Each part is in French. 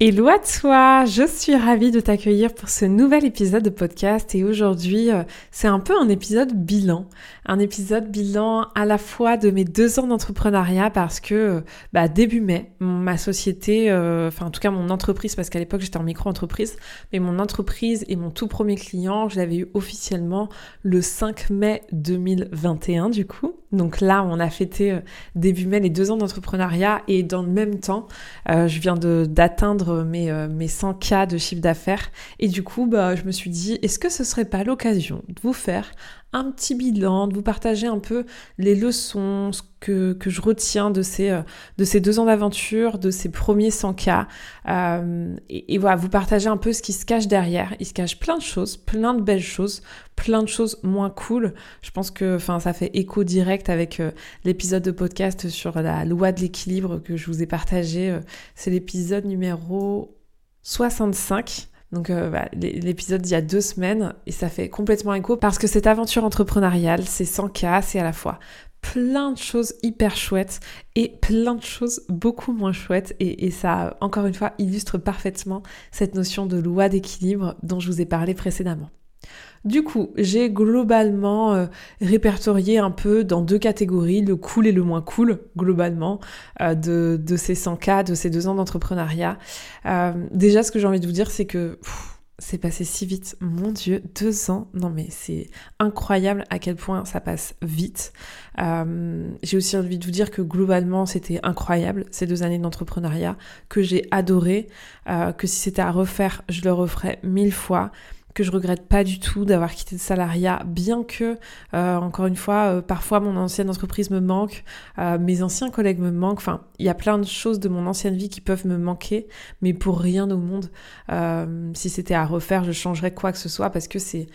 Hello à toi, je suis ravie de t'accueillir pour ce nouvel épisode de podcast. Et aujourd'hui euh, c'est un peu un épisode bilan, un épisode bilan à la fois de mes deux ans d'entrepreneuriat parce que euh, bah, début mai, ma société, euh, enfin en tout cas mon entreprise parce qu'à l'époque j'étais en micro-entreprise, mais mon entreprise et mon tout premier client je l'avais eu officiellement le 5 mai 2021 du coup, donc là on a fêté début mai les deux ans d'entrepreneuriat et dans le même temps je viens d'atteindre mes, euh, mes 100 cas de chiffre d'affaires. Et du coup, bah, je me suis dit, est-ce que ce serait pas l'occasion de vous faire un petit bilan, de vous partager un peu les leçons que, que je retiens de ces, euh, de ces deux ans d'aventure, de ces premiers 100 cas. Euh, et, voilà, vous partager un peu ce qui se cache derrière. Il se cache plein de choses, plein de belles choses, plein de choses moins cool. Je pense que enfin, ça fait écho direct avec euh, l'épisode de podcast sur la loi de l'équilibre que je vous ai partagé. C'est l'épisode numéro 65. Donc euh, bah, l'épisode d'il y a deux semaines et ça fait complètement écho parce que cette aventure entrepreneuriale, c'est sans cas, c'est à la fois plein de choses hyper chouettes et plein de choses beaucoup moins chouettes et, et, ça encore une fois illustre parfaitement cette notion de loi d'équilibre dont je vous ai parlé précédemment. Du coup, j'ai globalement euh, répertorié un peu dans deux catégories, le cool et le moins cool, globalement, euh, de, ces 100 cas, de ces deux ans d'entrepreneuriat. Euh, déjà, ce que j'ai envie de vous dire, c'est que c'est passé si vite. Mon Dieu, deux ans. Non mais c'est incroyable à quel point ça passe vite. j'ai aussi envie de vous dire que globalement c'était incroyable ces deux années d'entrepreneuriat, que j'ai adoré, que si c'était à refaire, je le referais mille fois que je regrette pas du tout d'avoir quitté le salariat, bien que, euh, encore une fois, euh, parfois mon ancienne entreprise me manque, euh, mes anciens collègues me manquent, enfin, il y a plein de choses de mon ancienne vie qui peuvent me manquer, mais pour rien au monde, si c'était à refaire, je changerais quoi que ce soit parce que c'est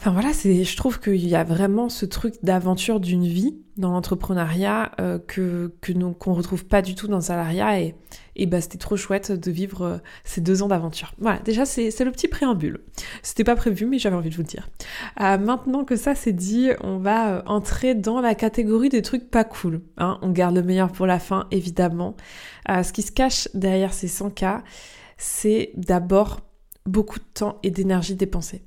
Enfin voilà, je trouve qu'il y a vraiment ce truc d'aventure d'une vie dans l'entrepreneuriat euh, que, que qu'on retrouve pas du tout dans le salariat et, et bah c'était trop chouette de vivre euh, ces deux ans d'aventure. Voilà, déjà c'est, c'est le petit préambule. C'était pas prévu mais j'avais envie de vous le dire. Euh, maintenant que ça c'est dit, on va entrer dans la catégorie des trucs pas cool. Hein. On garde le meilleur pour la fin évidemment. ce qui se cache derrière ces 100 cas, c'est d'abord beaucoup de temps et d'énergie dépensée.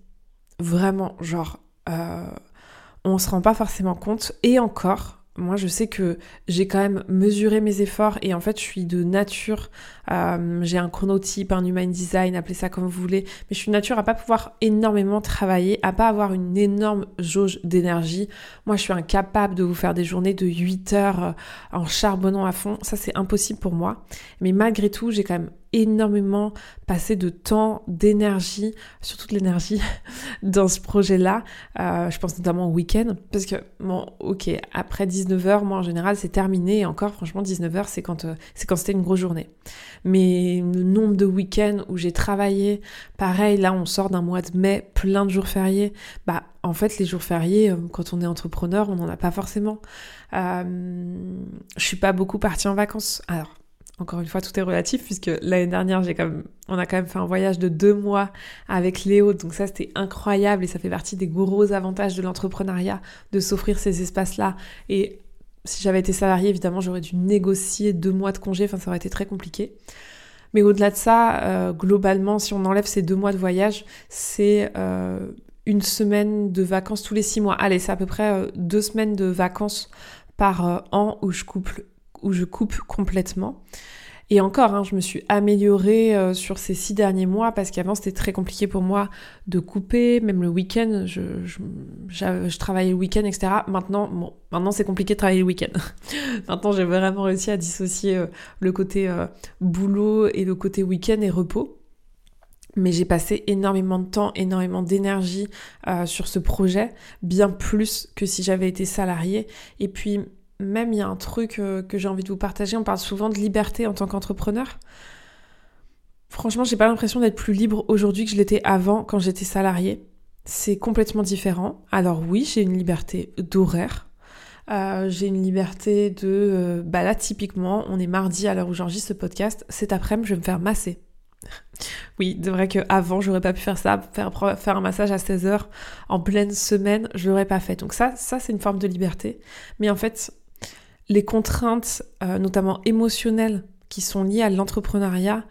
Vraiment, genre, euh, on se rend pas forcément compte. Et encore, moi je sais que j'ai quand même mesuré mes efforts et en fait je suis de nature, euh, j'ai un chronotype, un human design, appelez ça comme vous voulez, mais je suis nature à pas pouvoir énormément travailler, à pas avoir une énorme jauge d'énergie. Moi je suis incapable de vous faire des journées de 8 heures euh, en charbonnant à fond, ça c'est impossible pour moi. Mais malgré tout j'ai quand même énormément passé de temps, d'énergie, surtout de l'énergie dans ce projet-là. Euh, je pense notamment au week-end, parce que, bon, ok, après 19h, moi en général, c'est terminé, et encore, franchement, 19h, c'est quand, euh, c'est quand c'était une grosse journée. Mais le nombre de week-ends où j'ai travaillé, pareil, là, on sort d'un mois de mai, plein de jours fériés, bah, en fait, les jours fériés, euh, quand on est entrepreneur, on n'en a pas forcément. Euh, je suis pas beaucoup partie en vacances. Alors, encore une fois, tout est relatif puisque l'année dernière, j'ai quand on a quand même fait un voyage de deux mois avec Léo, donc ça c'était incroyable et ça fait partie des gros avantages de l'entrepreneuriat de s'offrir ces espaces-là. Et si j'avais été salariée, évidemment, j'aurais dû négocier deux mois de congé, enfin ça aurait été très compliqué. Mais au-delà de ça, euh, globalement, si on enlève ces deux mois de voyage, c'est euh, une semaine de vacances tous les six mois. Allez, c'est à peu près euh, deux semaines de vacances par an où je où je coupe complètement. Et encore, hein, je me suis améliorée euh, sur ces six derniers mois parce qu'avant c'était très compliqué pour moi de couper, même le week-end, je, travaillais le week-end, etc. Maintenant, bon, maintenant c'est compliqué de travailler le week-end. maintenant j'ai vraiment réussi à dissocier euh, le côté euh, boulot et le côté week-end et repos. Mais j'ai passé énormément de temps, énormément d'énergie sur ce projet, bien plus que si j'avais été salariée. Et puis même il y a un truc euh, que j'ai envie de vous partager, on parle souvent de liberté en tant qu'entrepreneur. Franchement, j'ai pas l'impression d'être plus libre aujourd'hui que je l'étais avant quand j'étais salariée. C'est complètement différent. Alors oui, j'ai une liberté d'horaire. Euh, j'ai une liberté de... Euh, bah là, typiquement, on est mardi à l'heure où j'enregistre ce podcast. Cet après-midi, je vais me faire masser. oui, c'est vrai qu'avant, j'aurais pas pu faire ça, faire, faire un massage à 16h en pleine semaine, je l'aurais pas fait. Donc ça, ça c'est une forme de liberté. Mais en fait, les contraintes, euh, notamment émotionnelles, qui sont liées à l'entrepreneuriat,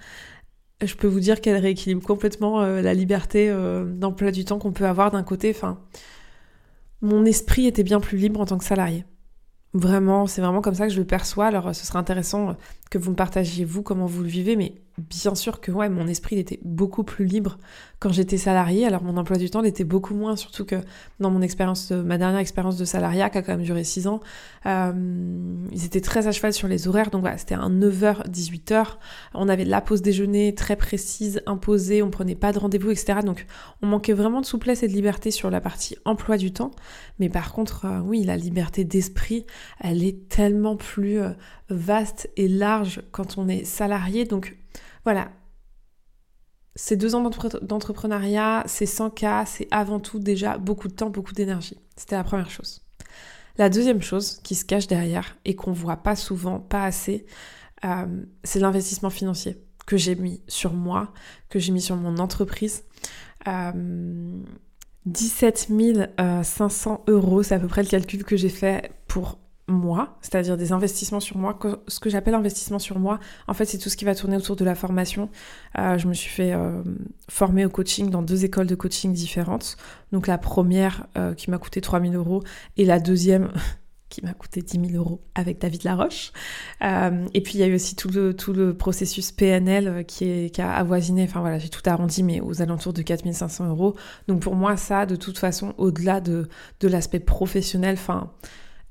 je peux vous dire qu'elle rééquilibre complètement euh, la liberté euh, d'emploi du temps qu'on peut avoir d'un côté. Enfin, mon esprit était bien plus libre en tant que salarié. Vraiment, c'est vraiment comme ça que je le perçois. Alors, ce serait intéressant que vous me partagiez vous comment vous le vivez, mais bien sûr que ouais, mon esprit était beaucoup plus libre quand j'étais salarié. Alors mon emploi du temps l'était beaucoup moins, surtout que dans mon expérience, ma dernière expérience de salariat qui a quand même duré 6 ans, euh, ils étaient très à cheval sur les horaires. Donc voilà, c'était un 9h, 18h. On avait la pause déjeuner très précise, imposée, on prenait pas de rendez-vous, etc. Donc on manquait vraiment de souplesse et de liberté sur la partie emploi du temps. Mais par contre, euh, oui, la liberté d'esprit, elle est tellement plus euh, vaste et large quand on est salarié. Donc voilà. Ces deux ans d'entrepreneuriat, ces 100 cas, c'est avant tout déjà beaucoup de temps, beaucoup d'énergie. C'était la première chose. La deuxième chose qui se cache derrière et qu'on voit pas souvent, pas assez, euh, c'est l'investissement financier que j'ai mis sur moi, que j'ai mis sur mon entreprise. 17 euh, 500 euros, c'est à peu près le calcul que j'ai fait pour moi, c'est-à-dire des investissements sur moi. Ce que j'appelle investissement sur moi, en fait, c'est tout ce qui va tourner autour de la formation. Euh, je me suis fait euh, former au coaching dans deux écoles de coaching différentes. Donc la première euh, qui m'a coûté 3000 euros et la deuxième qui m'a coûté 10 000 euros avec David Laroche. et puis il y a eu aussi tout le, tout le processus PNL qui, est, qui a avoisiné, enfin voilà, j'ai tout arrondi, mais aux alentours de 4500 euros. Donc pour moi, ça, de toute façon, au-delà de, de l'aspect professionnel, enfin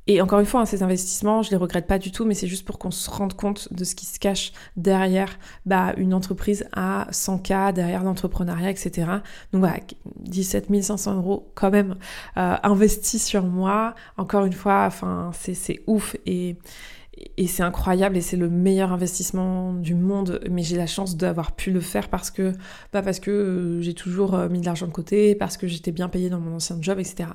et encore une fois, hein, ces investissements, je les regrette pas du tout, mais c'est juste pour qu'on se rende compte de ce qui se cache derrière bah, une entreprise à 100K, derrière l'entrepreneuriat, etc. Donc voilà, 17 500 euros quand même euh, investis sur moi. Encore une fois, enfin, c'est ouf et et c'est incroyable et c'est le meilleur investissement du monde mais j'ai la chance d'avoir pu le faire parce que parce que euh, j'ai toujours euh, mis de l'argent de côté parce que j'étais bien payée dans mon ancien job etc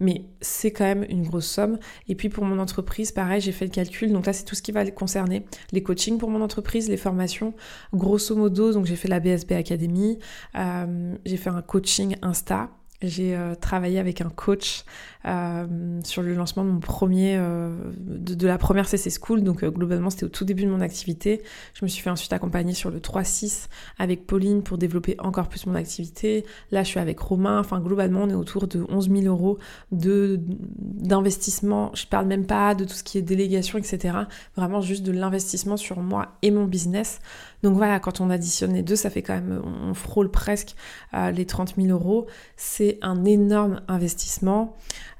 mais c'est quand même une grosse somme. Et puis pour mon entreprise pareil j'ai fait le calcul. Donc là c'est tout ce qui va concerner les coachings pour mon entreprise les formations. Grosso modo donc j'ai fait la BSB Academy euh, j'ai fait un coaching Insta j'ai euh, travaillé avec un coach euh, sur le lancement de mon premier, euh, de, la première CC School. Donc globalement, c'était au tout début de mon activité. Je me suis fait ensuite accompagner sur le 3-6 avec Pauline pour développer encore plus mon activité. Là, je suis avec Romain. Enfin, globalement, on est autour de 11 000 euros d'investissement. Je parle même pas de tout ce qui est délégation, etc. Vraiment juste de l'investissement sur moi et mon business. Donc voilà, quand on additionne les deux, ça fait quand même, on frôle presque les 30 000 euros. C'est un énorme investissement.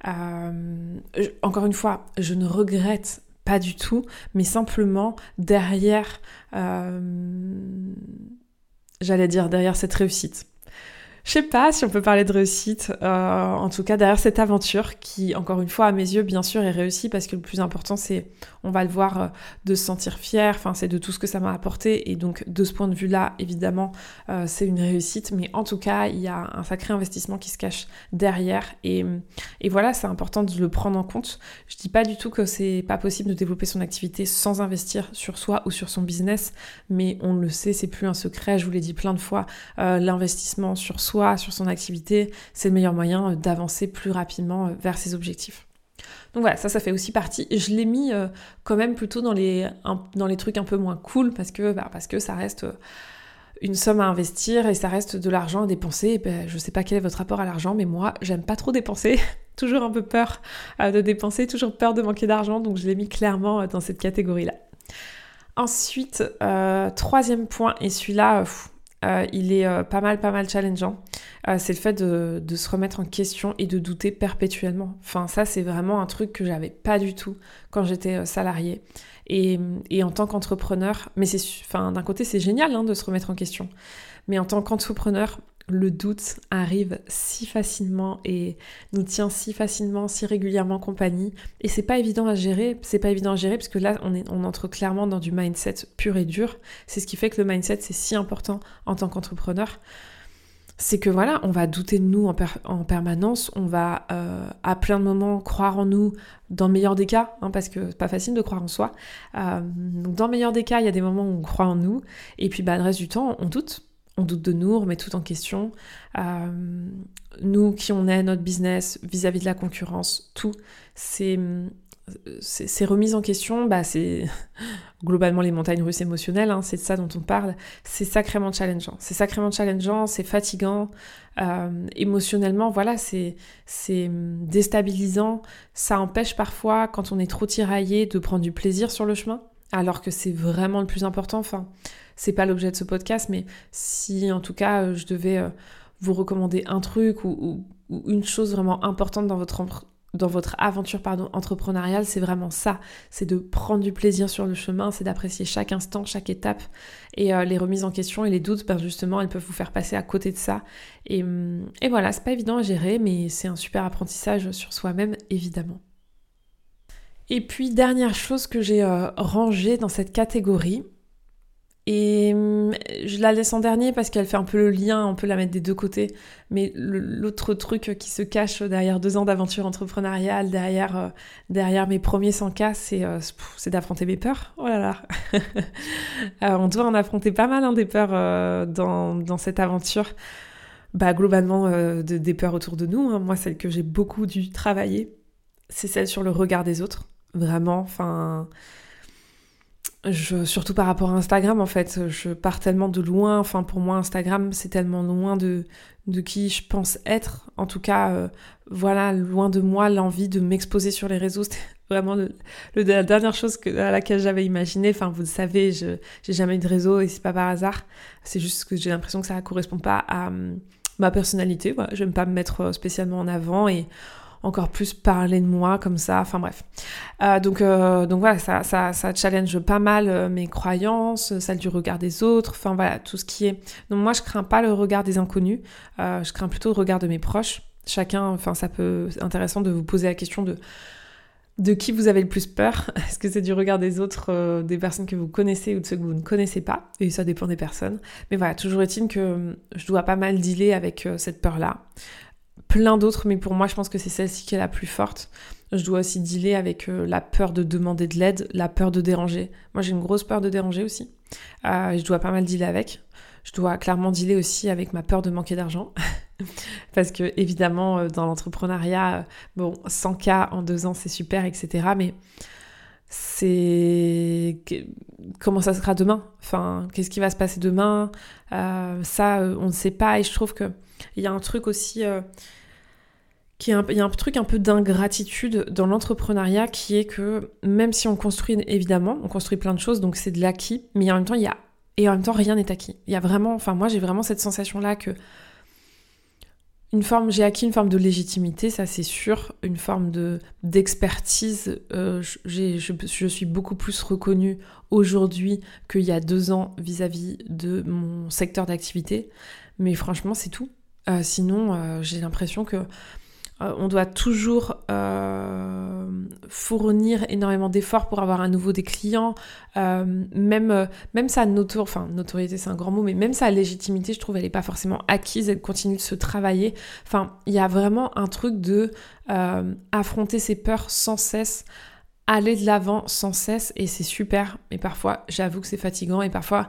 Euh, encore une fois, je ne regrette pas du tout, mais simplement derrière, euh, j'allais dire derrière cette réussite. Je sais pas si on peut parler de réussite, euh, en tout cas derrière cette aventure qui, encore une fois, à mes yeux, bien sûr, est réussie parce que le plus important, c'est, on va le voir, euh, de se sentir fier, enfin, c'est de tout ce que ça m'a apporté. Et donc de ce point de vue-là, évidemment, euh, c'est une réussite, mais en tout cas, il y a un sacré investissement qui se cache derrière. Et, et voilà, c'est important de le prendre en compte. Je dis pas du tout que c'est pas possible de développer son activité sans investir sur soi ou sur son business, mais on le sait, c'est plus un secret, je vous l'ai dit plein de fois, l'investissement sur soi sur son activité, c'est le meilleur moyen euh, d'avancer plus rapidement euh, vers ses objectifs. Donc voilà, ça, ça fait aussi partie. Je l'ai mis euh, quand même plutôt dans les, dans les trucs un peu moins cool parce que, bah, parce que ça reste une somme à investir et ça reste de l'argent à dépenser. Ben, je sais pas quel est votre rapport à l'argent, mais moi, j'aime pas trop dépenser. toujours un peu peur de dépenser, toujours peur de manquer d'argent, donc je l'ai mis clairement dans cette catégorie-là. Ensuite, troisième point, et celui-là, euh, il est euh, pas mal, pas mal challengeant. Euh, c'est le fait de, se remettre en question et de douter perpétuellement. Enfin, ça, c'est vraiment un truc que j'avais pas du tout quand j'étais salariée. Et, en tant qu'entrepreneur, mais c'est, enfin, d'un côté, c'est génial hein, de se remettre en question. Mais en tant qu'entrepreneur, le doute arrive si facilement et nous tient si facilement, si régulièrement compagnie. Et c'est pas évident à gérer, c'est pas évident à gérer parce que là, on, est, on entre clairement dans du mindset pur et dur. C'est ce qui fait que le mindset, c'est si important en tant qu'entrepreneur. C'est que voilà, on va douter de nous en, permanence, on va euh, à plein de moments croire en nous, dans le meilleur des cas, hein, parce que c'est pas facile de croire en soi. Euh, donc dans le meilleur des cas, il y a des moments où on croit en nous, et puis bah, le reste du temps, on doute on doute de nous, on remet tout en question. Euh, nous, qui on est, notre business vis-à-vis de la concurrence, tout, c'est ces remises en question, bah c'est globalement les montagnes russes émotionnelles, hein, c'est de ça dont on parle, c'est sacrément challengeant. C'est sacrément challengeant, c'est fatigant, euh, émotionnellement, voilà, c'est déstabilisant. Ça empêche parfois, quand on est trop tiraillé, de prendre du plaisir sur le chemin, alors que c'est vraiment le plus important. Enfin, c'est pas l'objet de ce podcast, mais si en tout cas euh, je devais euh, vous recommander un truc ou, une chose vraiment importante dans votre, dans votre aventure pardon, entrepreneuriale, c'est vraiment ça. C'est de prendre du plaisir sur le chemin, c'est d'apprécier chaque instant, chaque étape. Et euh, les remises en question et les doutes, ben justement, elles peuvent vous faire passer à côté de ça. Et, hum, et voilà, c'est pas évident à gérer, mais c'est un super apprentissage sur soi-même, évidemment. Et puis, dernière chose que j'ai rangée dans cette catégorie, et hum, je la laisse en dernier parce qu'elle fait un peu le lien, on peut la mettre des deux côtés. Mais l'autre truc qui se cache derrière deux ans d'aventure entrepreneuriale, derrière, euh, mes premiers 100K, euh, c'est d'affronter mes peurs. Oh là là euh, On doit en affronter pas mal hein, des peurs dans, dans, cette aventure. Bah, globalement, des peurs autour de nous. Hein. Moi, celle que j'ai beaucoup dû travailler, c'est celle sur le regard des autres. Vraiment, enfin surtout par rapport à Instagram, en fait, je pars tellement de loin. Enfin, pour moi, Instagram, c'est tellement loin de, de qui je pense être. En tout cas, euh, voilà, loin de moi l'envie de m'exposer sur les réseaux. C'était vraiment le, la dernière chose à laquelle j'avais imaginé. Enfin, vous le savez, je j'ai jamais eu de réseau et c'est pas par hasard. C'est juste que j'ai l'impression que ça ne correspond pas à hum, ma personnalité. Voilà, je n'aime pas me mettre euh, spécialement en avant et encore plus parler de moi comme ça, enfin bref. Euh, donc, euh, donc voilà, ça, ça, ça, challenge pas mal euh, mes croyances, celle du regard des autres, enfin voilà, tout ce qui est... Donc moi je crains pas le regard des inconnus, je crains plutôt le regard de mes proches. Chacun, enfin ça peut... C'est intéressant de vous poser la question de de qui vous avez le plus peur Est-ce que c'est du regard des autres, des personnes que vous connaissez ou de ceux que vous ne connaissez pas? Et ça dépend des personnes. Mais voilà, toujours est-il que je dois pas mal dealer avec cette peur-là plein d'autres, mais pour moi, je pense que c'est celle-ci qui est la plus forte. Je dois aussi dealer avec euh, la peur de demander de l'aide, la peur de déranger. Moi, j'ai une grosse peur de déranger aussi. Euh, je dois pas mal dealer avec. Je dois clairement dealer aussi avec ma peur de manquer d'argent. Parce que, évidemment, euh, dans l'entrepreneuriat, bon, 100K en deux ans, c'est super, etc. Mais c'est comment ça sera demain? Enfin qu'est-ce qui va se passer demain? Ça on ne sait pas et je trouve que il y a un truc aussi il y a un truc un peu d'ingratitude dans l'entrepreneuriat qui est que même si on construit évidemment, on construit plein de choses, donc c'est de l'acquis, mais en même temps il y a et en même temps rien n'est acquis. Il y a vraiment, enfin moi j'ai vraiment cette sensation là que une forme, j'ai acquis une forme de légitimité, ça c'est sûr, une forme de d'expertise. Euh, je, je, suis beaucoup plus reconnue aujourd'hui qu'il y a deux ans vis-à-vis de mon secteur d'activité, mais franchement c'est tout. Euh, sinon, euh, j'ai l'impression que euh, on doit toujours fournir énormément d'efforts pour avoir à nouveau des clients. Même, sa enfin, notoriété, c'est un grand mot, mais même sa légitimité, je trouve, elle n'est pas forcément acquise, elle continue de se travailler. Il y a vraiment un truc de affronter ses peurs sans cesse aller de l'avant sans cesse et c'est super mais parfois j'avoue que c'est fatigant et parfois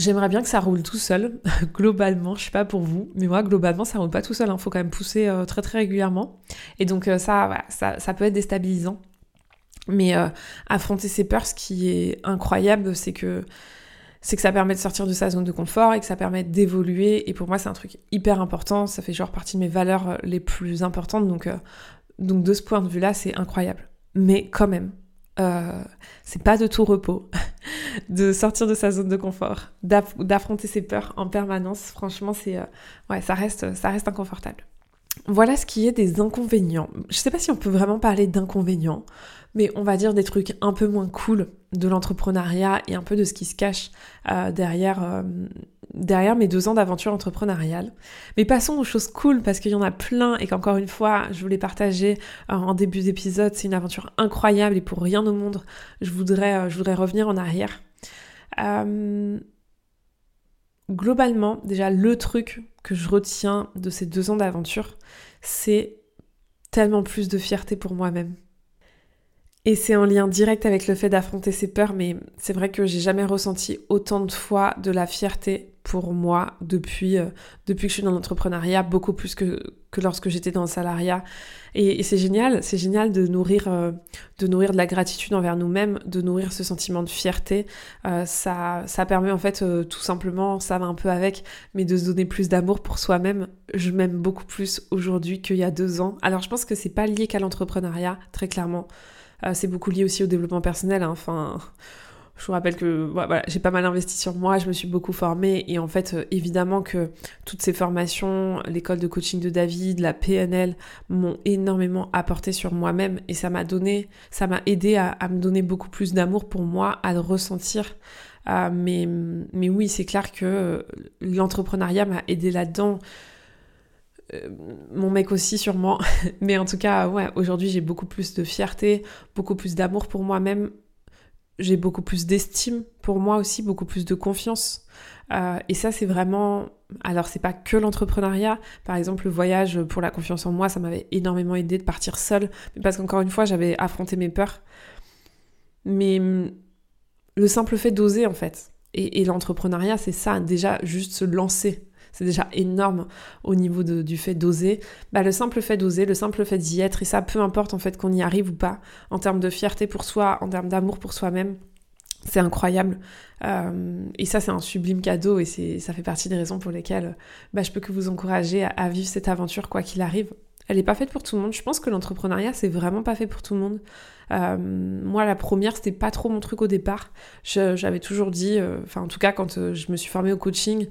J'aimerais bien que ça roule tout seul, globalement, je sais pas pour vous, mais moi, globalement, ça roule pas tout seul, il hein. faut quand même pousser euh, très très régulièrement. Et donc euh, ça, ça, peut être déstabilisant. Mais euh, affronter ses peurs, ce qui est incroyable, c'est que c'est que ça permet de sortir de sa zone de confort et que ça permet d'évoluer. Et pour moi, c'est un truc hyper important. Ça fait genre partie de mes valeurs les plus importantes. Donc, donc de ce point de vue-là, c'est incroyable. Mais quand même, euh, c'est pas de tout repos de sortir de sa zone de confort, d'affronter ses peurs en permanence. Franchement, c'est euh, ouais, ça reste, ça reste inconfortable. voilà ce qui est des inconvénients. Je sais pas si on peut vraiment parler d'inconvénients, mais on va dire des trucs un peu moins cool de l'entrepreneuriat et un peu de ce qui se cache euh, derrière, euh, derrière mes deux ans d'aventure entrepreneuriale. Mais passons aux choses cool parce qu'il y en a plein et qu'encore une fois, je voulais partager euh, en début d'épisode. C'est une aventure incroyable et pour rien au monde, je voudrais, je voudrais revenir en arrière. globalement, déjà, le truc que je retiens de ces deux ans d'aventure, c'est tellement plus de fierté pour moi-même. Et c'est en lien direct avec le fait d'affronter ses peurs, mais c'est vrai que j'ai jamais ressenti autant de fois de la fierté pour moi depuis, euh, depuis que je suis dans l'entrepreneuriat, beaucoup plus que, que lorsque j'étais dans le salariat. Et, c'est génial, c'est génial de nourrir, euh, de nourrir de la gratitude envers nous-mêmes, de nourrir ce sentiment de fierté. Euh, ça, ça permet en fait tout simplement, ça va un peu avec, mais de se donner plus d'amour pour soi-même. Je m'aime beaucoup plus aujourd'hui qu'il y a deux ans. Alors je pense que c'est pas lié qu'à l'entrepreneuriat, très clairement. Euh, c'est beaucoup lié aussi au développement personnel. Hein. Enfin, je vous rappelle que voilà, j'ai pas mal investi sur moi, je me suis beaucoup formée et en fait, euh, évidemment que toutes ces formations, l'école de coaching de David, la PNL, m'ont énormément apporté sur moi-même et ça m'a donné, ça m'a aidé à, me donner beaucoup plus d'amour pour moi, à le ressentir. Euh, mais, mais oui, c'est clair que l'entrepreneuriat m'a aidé là-dedans. Euh, mon mec aussi sûrement. Mais en tout cas, ouais, aujourd'hui j'ai beaucoup plus de fierté, beaucoup plus d'amour pour moi-même. J'ai beaucoup plus d'estime pour moi aussi, beaucoup plus de confiance. Euh, et ça, c'est vraiment. Alors, c'est pas que l'entrepreneuriat. Par exemple, le voyage pour la confiance en moi, ça m'avait énormément aidé de partir seule. Parce qu'encore une fois, j'avais affronté mes peurs. Mais hum, le simple fait d'oser, en fait. Et, et l'entrepreneuriat, c'est ça, déjà, juste se lancer c'est déjà énorme au niveau du fait d'oser. Bah, le simple fait d'oser, le simple fait d'y être, et ça peu importe en fait qu'on y arrive ou pas, en termes de fierté pour soi, en termes d'amour pour soi-même, c'est incroyable. Euh, et ça, c'est un sublime cadeau et ça fait partie des raisons pour lesquelles bah, je peux que vous encourager à, vivre cette aventure quoi qu'il arrive. Elle n'est pas faite pour tout le monde. Je pense que l'entrepreneuriat, c'est vraiment pas fait pour tout le monde. Euh, moi, la première, c'était pas trop mon truc au départ. J'avais toujours dit, euh, enfin, en tout cas, quand je me suis formée au coaching,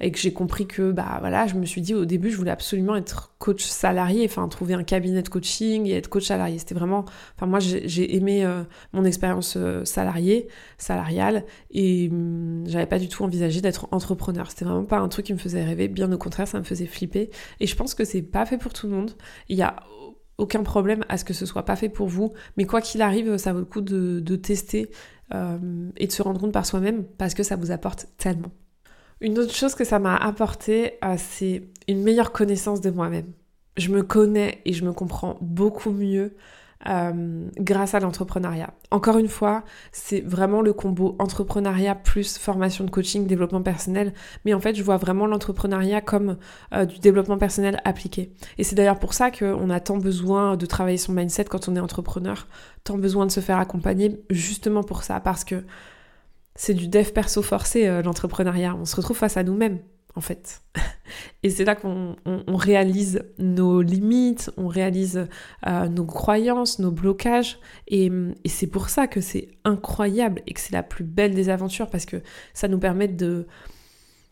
et que j'ai compris que bah voilà, je me suis dit au début je voulais absolument être coach salarié, enfin trouver un cabinet de coaching et être coach salarié. C'était vraiment, enfin moi j'ai aimé euh, mon expérience euh, salariée, salariale et hum, j'avais pas du tout envisagé d'être entrepreneur. C'était vraiment pas un truc qui me faisait rêver, bien au contraire ça me faisait flipper. Et je pense que c'est pas fait pour tout le monde. Il y a aucun problème à ce que ce soit pas fait pour vous, mais quoi qu'il arrive, ça vaut le coup de, tester euh, et de se rendre compte par soi-même parce que ça vous apporte tellement. Une autre chose que ça m'a apporté, euh, c'est une meilleure connaissance de moi-même. Je me connais et je me comprends beaucoup mieux euh, grâce à l'entrepreneuriat. Encore une fois, c'est vraiment le combo entrepreneuriat plus formation de coaching, développement personnel. Mais en fait, je vois vraiment l'entrepreneuriat comme euh, du développement personnel appliqué. Et c'est d'ailleurs pour ça qu'on a tant besoin de travailler son mindset quand on est entrepreneur, tant besoin de se faire accompagner justement pour ça. Parce que c'est du dev perso forcé, euh, l'entrepreneuriat. On se retrouve face à nous-mêmes, en fait. Et c'est là qu'on réalise nos limites, on réalise euh, nos croyances, nos blocages. Et, c'est pour ça que c'est incroyable et que c'est la plus belle des aventures parce que ça nous permet de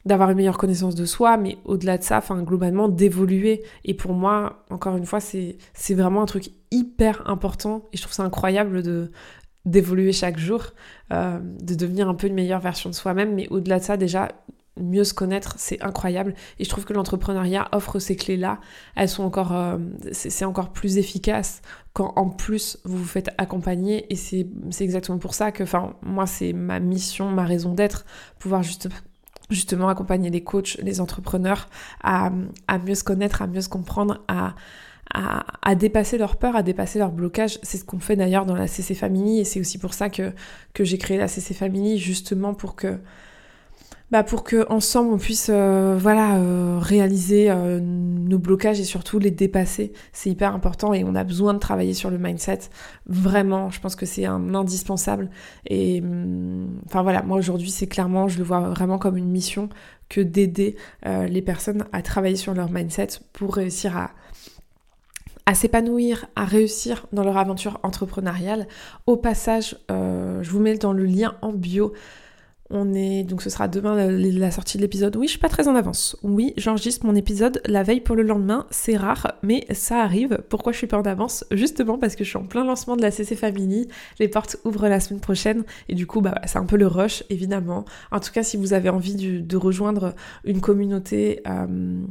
d'avoir une meilleure connaissance de soi, mais au-delà de ça, enfin globalement d'évoluer. Et pour moi, encore une fois, c'est vraiment un truc hyper important et je trouve ça incroyable de, d'évoluer chaque jour, euh, de devenir un peu une meilleure version de soi-même. Mais au-delà de ça, déjà, mieux se connaître, c'est incroyable. Et je trouve que l'entrepreneuriat offre ces clés-là. Elles sont encore, euh, c'est encore plus efficace quand en plus vous vous faites accompagner. Et c'est exactement pour ça que, enfin, moi, c'est ma mission, ma raison d'être, pouvoir juste justement accompagner les coachs, les entrepreneurs à, à mieux se connaître, à mieux se comprendre, à à, dépasser leur peur, à dépasser leur blocage. C'est ce qu'on fait d'ailleurs dans la CC Family et c'est aussi pour ça que, que j'ai créé la CC Family, justement pour que bah pour que ensemble on puisse euh, voilà euh, réaliser euh, nos blocages et surtout les dépasser. C'est hyper important et on a besoin de travailler sur le mindset. Vraiment je pense que c'est un indispensable. Et hum, enfin voilà moi aujourd'hui c'est clairement je le vois vraiment comme une mission que d'aider les personnes à travailler sur leur mindset pour réussir à à s'épanouir, à réussir dans leur aventure entrepreneuriale. Au passage, euh, je vous mets dans le lien en bio. On est donc ce sera demain la, sortie de l'épisode. Oui, je suis pas très en avance. Oui, j'enregistre mon épisode la veille pour le lendemain. C'est rare, mais ça arrive. Pourquoi je suis pas en avance? Justement parce que je suis en plein lancement de la CC Family. Les portes ouvrent la semaine prochaine et du coup, bah, c'est un peu le rush évidemment. En tout cas, si vous avez envie de rejoindre une communauté. Euh,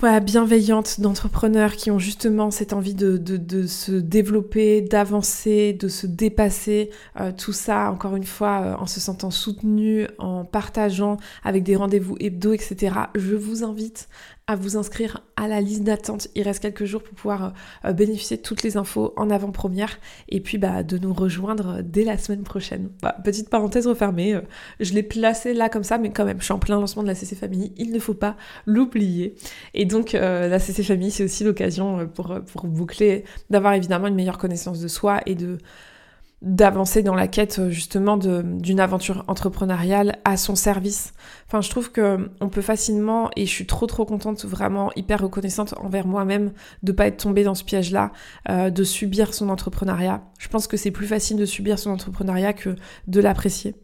voilà, bienveillante d'entrepreneurs qui ont justement cette envie de, de, se développer, d'avancer, de se dépasser, euh, tout ça encore une fois euh, en se sentant soutenu, en partageant avec des rendez-vous hebdo, etc. Je vous invite à vous inscrire à la liste d'attente. Il reste quelques jours pour pouvoir euh, bénéficier de toutes les infos en avant-première et puis bah, de nous rejoindre dès la semaine prochaine. Bah, petite parenthèse refermée, euh, je l'ai placé là comme ça, mais quand même, je suis en plein lancement de la CC il ne faut pas l'oublier. Et donc euh, la CC c'est aussi l'occasion pour boucler, d'avoir évidemment une meilleure connaissance de soi et de d'avancer dans la quête euh, justement d'une aventure entrepreneuriale à son service. Enfin, je trouve que on peut facilement, et je suis trop trop contente, vraiment hyper reconnaissante envers moi-même de pas être tombée dans ce piège-là, euh, de subir son entrepreneuriat. Je pense que c'est plus facile de subir son entrepreneuriat que de l'apprécier.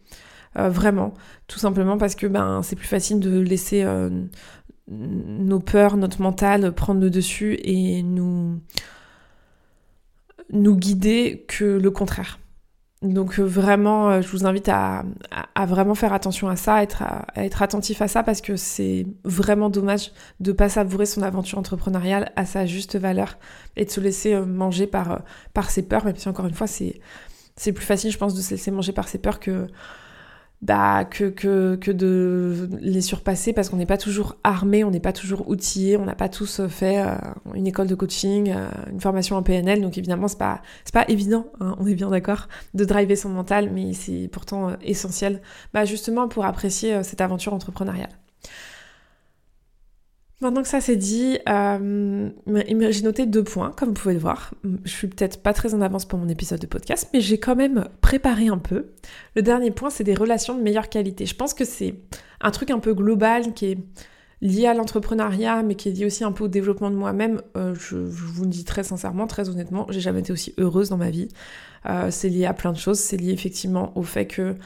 Euh, vraiment, tout simplement parce que ben c'est plus facile de laisser nos peurs, notre mental prendre le dessus et nous nous guider que le contraire. Donc euh, vraiment, euh, je vous invite à, vraiment faire attention à ça, à être, attentif à ça parce que c'est vraiment dommage de pas savourer son aventure entrepreneuriale à sa juste valeur et de se laisser euh, manger par, par ses peurs, même si encore une fois c'est plus facile je pense de se laisser manger par ses peurs que bah, que, que, que, de les surpasser parce qu'on n'est pas toujours armé, on n'est pas toujours outillé, on n'a pas tous fait euh, une école de coaching, euh, une formation en PNL, donc évidemment c'est pas, pas évident, hein, on est bien d'accord, de driver son mental, mais c'est pourtant euh, essentiel bah, justement pour apprécier cette aventure entrepreneuriale. Maintenant que ça c'est dit, euh, j'ai noté deux points, comme vous pouvez le voir. Je suis peut-être pas très en avance pour mon épisode de podcast, mais j'ai quand même préparé un peu. Le dernier point, c'est des relations de meilleure qualité. Je pense que c'est un truc un peu global qui est lié à l'entrepreneuriat, mais qui est lié aussi un peu au développement de moi-même. Euh, je, vous le dis très sincèrement, très honnêtement, j'ai jamais été aussi heureuse dans ma vie. Euh, c'est lié à plein de choses. C'est lié effectivement au fait que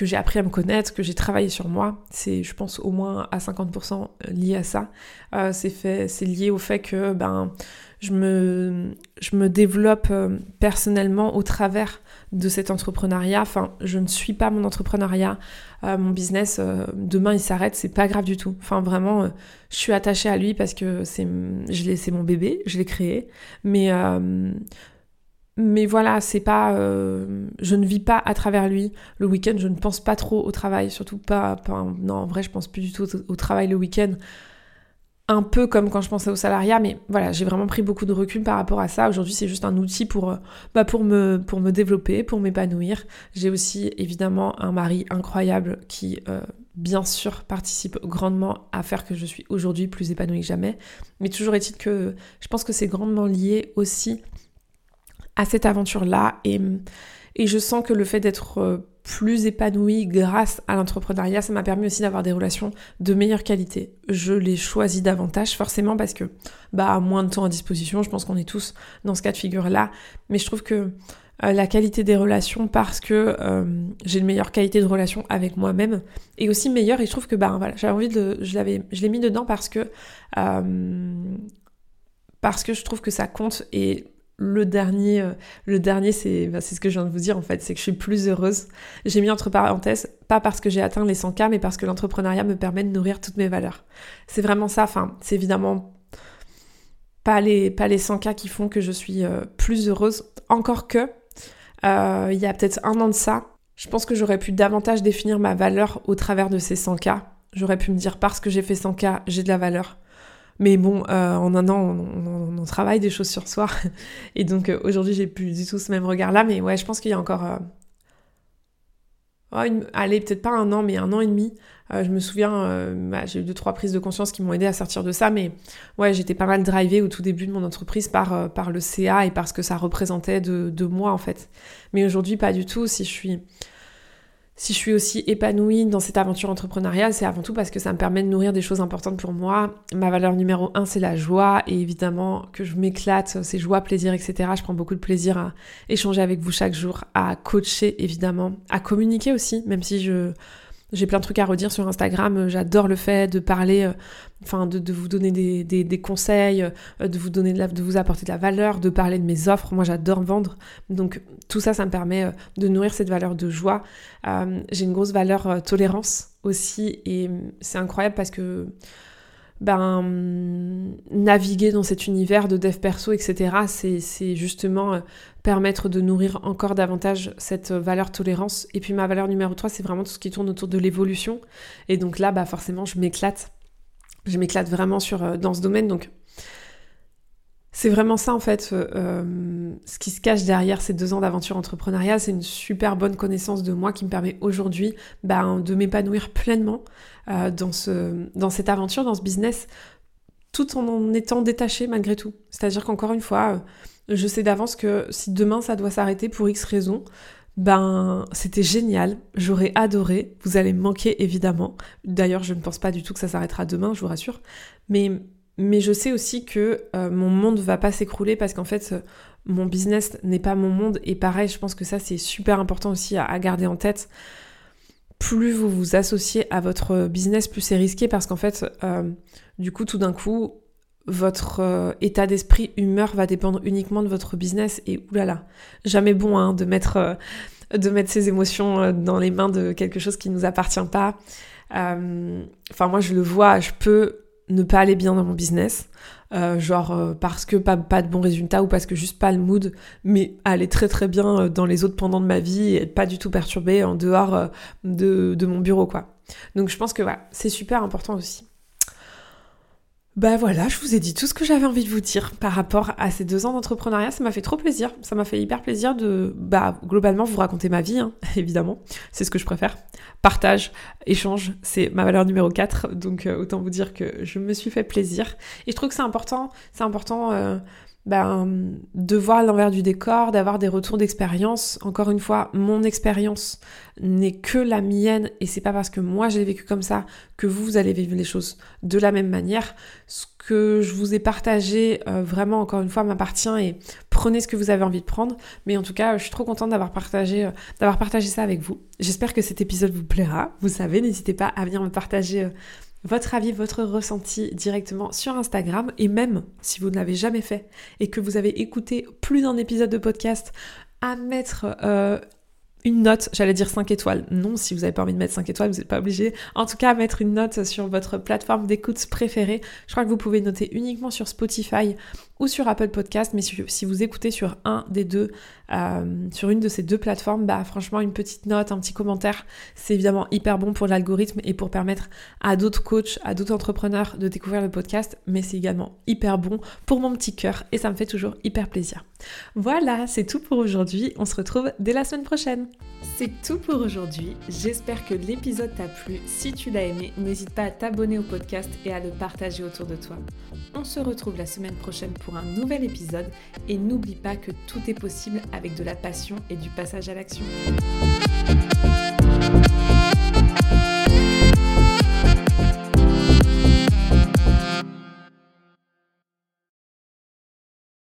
que j'ai appris à me connaître, que j'ai travaillé sur moi. C'est, je pense, au moins à 50% lié à ça. Euh, c'est c'est lié au fait que ben je me, je me développe euh, personnellement au travers de cet entrepreneuriat. Enfin, je ne suis pas mon entrepreneuriat, euh, mon business. demain, il s'arrête, c'est pas grave du tout. Enfin, vraiment, je suis attachée à lui parce que c'est, je c'est mon bébé, je l'ai créé. Mais mais voilà, c'est pas. Euh, je ne vis pas à travers lui. Le week-end, je ne pense pas trop au travail, surtout pas. non, en vrai, je pense plus du tout au, travail le week-end. Un peu comme quand je pensais au salariat, mais voilà, j'ai vraiment pris beaucoup de recul par rapport à ça. Aujourd'hui, c'est juste un outil pour, euh, bah, me, développer, pour m'épanouir. J'ai aussi évidemment un mari incroyable qui, euh, bien sûr, participe grandement à faire que je suis aujourd'hui plus épanouie que jamais. Mais toujours est-il que je pense que c'est grandement lié aussi à cette aventure-là. Et, et je sens que le fait d'être euh, plus épanouie grâce à l'entrepreneuriat, ça m'a permis aussi d'avoir des relations de meilleure qualité. Je les choisis davantage forcément parce que bah moins de temps à disposition, je pense qu'on est tous dans ce cas de figure-là, mais je trouve que euh, la qualité des relations parce que euh, j'ai une meilleure qualité de relation avec moi-même et aussi meilleure. Et je trouve que bah voilà, j'avais envie de je l'avais je l'ai mis dedans parce que parce que je trouve que ça compte et le dernier, euh, le dernier bah, c'est ce que je viens de vous dire en fait, c'est que je suis plus heureuse. J'ai mis entre parenthèses, pas parce que j'ai atteint les 100K, mais parce que l'entrepreneuriat me permet de nourrir toutes mes valeurs. C'est vraiment ça, enfin, c'est évidemment pas les, pas les 100K qui font que je suis euh, plus heureuse, encore que, euh, il y a peut-être un an de ça, je pense que j'aurais pu davantage définir ma valeur au travers de ces 100K. J'aurais pu me dire parce que j'ai fait 100K, j'ai de la valeur. Mais bon, euh, en un an, on, travaille des choses sur soi. Et donc euh, aujourd'hui, j'ai plus du tout ce même regard-là. Mais ouais, je pense qu'il y a encore... Euh, allez, peut-être pas un an, mais un an et demi. je me souviens, bah, j'ai eu deux, trois prises de conscience qui m'ont aidé à sortir de ça. Mais ouais, j'étais pas mal drivée au tout début de mon entreprise par, par le CA et par ce que ça représentait de, de moi, en fait. Mais aujourd'hui, pas du tout. Si je suis si je suis aussi épanouie dans cette aventure entrepreneuriale, c'est avant tout parce que ça me permet de nourrir des choses importantes pour moi. Ma valeur numéro un, c'est la joie et évidemment que je m'éclate, c'est joie, plaisir, etc. Je prends beaucoup de plaisir à échanger avec vous chaque jour, à coacher évidemment, à communiquer aussi, même si je j'ai plein de trucs à redire sur Instagram. Euh, j'adore le fait de parler, euh, enfin de, vous donner des, conseils, euh, de vous donner de, de vous apporter de la valeur, de parler de mes offres. Moi, j'adore vendre. Donc tout ça, ça me permet de nourrir cette valeur de joie. j'ai une grosse valeur tolérance aussi, et c'est incroyable parce que ben, naviguer dans cet univers de dev perso, etc., c'est justement euh, permettre de nourrir encore davantage cette valeur tolérance. Et puis ma valeur numéro 3, c'est vraiment tout ce qui tourne autour de l'évolution. Et donc là, bah forcément, je m'éclate. Je m'éclate vraiment sur, euh, dans ce domaine. Donc c'est vraiment ça en fait, euh, euh, ce qui se cache derrière ces deux ans d'aventure entrepreneuriale, c'est une super bonne connaissance de moi qui me permet aujourd'hui ben, de m'épanouir pleinement euh, dans, ce, dans cette aventure, dans ce business, tout en étant détaché malgré tout. C'est-à-dire qu'encore une fois, je sais d'avance que si demain ça doit s'arrêter pour X raisons, ben c'était génial, j'aurais adoré, vous allez me manquer évidemment. D'ailleurs, je ne pense pas du tout que ça s'arrêtera demain, je vous rassure, mais mais je sais aussi que euh, mon monde va pas s'écrouler parce qu'en fait, euh, mon business n'est pas mon monde. Et pareil, je pense que ça, c'est super important aussi à, garder en tête. Plus vous vous associez à votre business, plus c'est risqué parce qu'en fait, euh, du coup, tout d'un coup, votre état d'esprit, humeur va dépendre uniquement de votre business. Et oulala, jamais bon hein, de, mettre, de mettre ses émotions dans les mains de quelque chose qui ne nous appartient pas. Enfin, moi, je le vois, je peux ne pas aller bien dans mon business, euh, genre euh, parce que pas, de bons résultats ou parce que juste pas le mood, mais aller très très bien euh, dans les autres pendant de ma vie et pas du tout perturbée en dehors de, de, mon bureau quoi. Donc je pense que voilà, c'est super important aussi. Bah voilà, je vous ai dit tout ce que j'avais envie de vous dire par rapport à ces deux ans d'entrepreneuriat. Ça m'a fait trop plaisir. Ça m'a fait hyper plaisir de, bah, globalement, vous raconter ma vie, hein, évidemment. C'est ce que je préfère. Partage, échange, c'est ma valeur numéro 4. Donc, euh, autant vous dire que je me suis fait plaisir. Et je trouve que c'est important. C'est important. Euh, ben, de voir l'envers du décor, d'avoir des retours d'expérience. Encore une fois, mon expérience n'est que la mienne et c'est pas parce que moi j'ai vécu comme ça que vous, allez vivre les choses de la même manière. Ce que je vous ai partagé, euh, vraiment, encore une fois, m'appartient et prenez ce que vous avez envie de prendre. Mais en tout cas, je suis trop contente d'avoir partagé, euh, ça avec vous. J'espère que cet épisode vous plaira. Vous savez, n'hésitez pas à venir me partager. Euh, votre avis, votre ressenti directement sur Instagram et même si vous ne l'avez jamais fait et que vous avez écouté plus d'un épisode de podcast, à mettre euh, une note, j'allais dire 5 étoiles. Non, si vous n'avez pas envie de mettre 5 étoiles, vous n'êtes pas obligé. En tout cas, mettre une note sur votre plateforme d'écoute préférée. Je crois que vous pouvez noter uniquement sur Spotify ou sur Apple Podcast, mais si vous écoutez sur un des deux, euh, sur une de ces deux plateformes, bah franchement une petite note, un petit commentaire, c'est évidemment hyper bon pour l'algorithme et pour permettre à d'autres coachs, à d'autres entrepreneurs de découvrir le podcast, mais c'est également hyper bon pour mon petit cœur et ça me fait toujours hyper plaisir. Voilà, c'est tout pour aujourd'hui. On se retrouve dès la semaine prochaine. C'est tout pour aujourd'hui. J'espère que l'épisode t'a plu. Si tu l'as aimé, n'hésite pas à t'abonner au podcast et à le partager autour de toi. On se retrouve la semaine prochaine un nouvel épisode et n'oublie pas que tout est possible avec de la passion et du passage à l'action.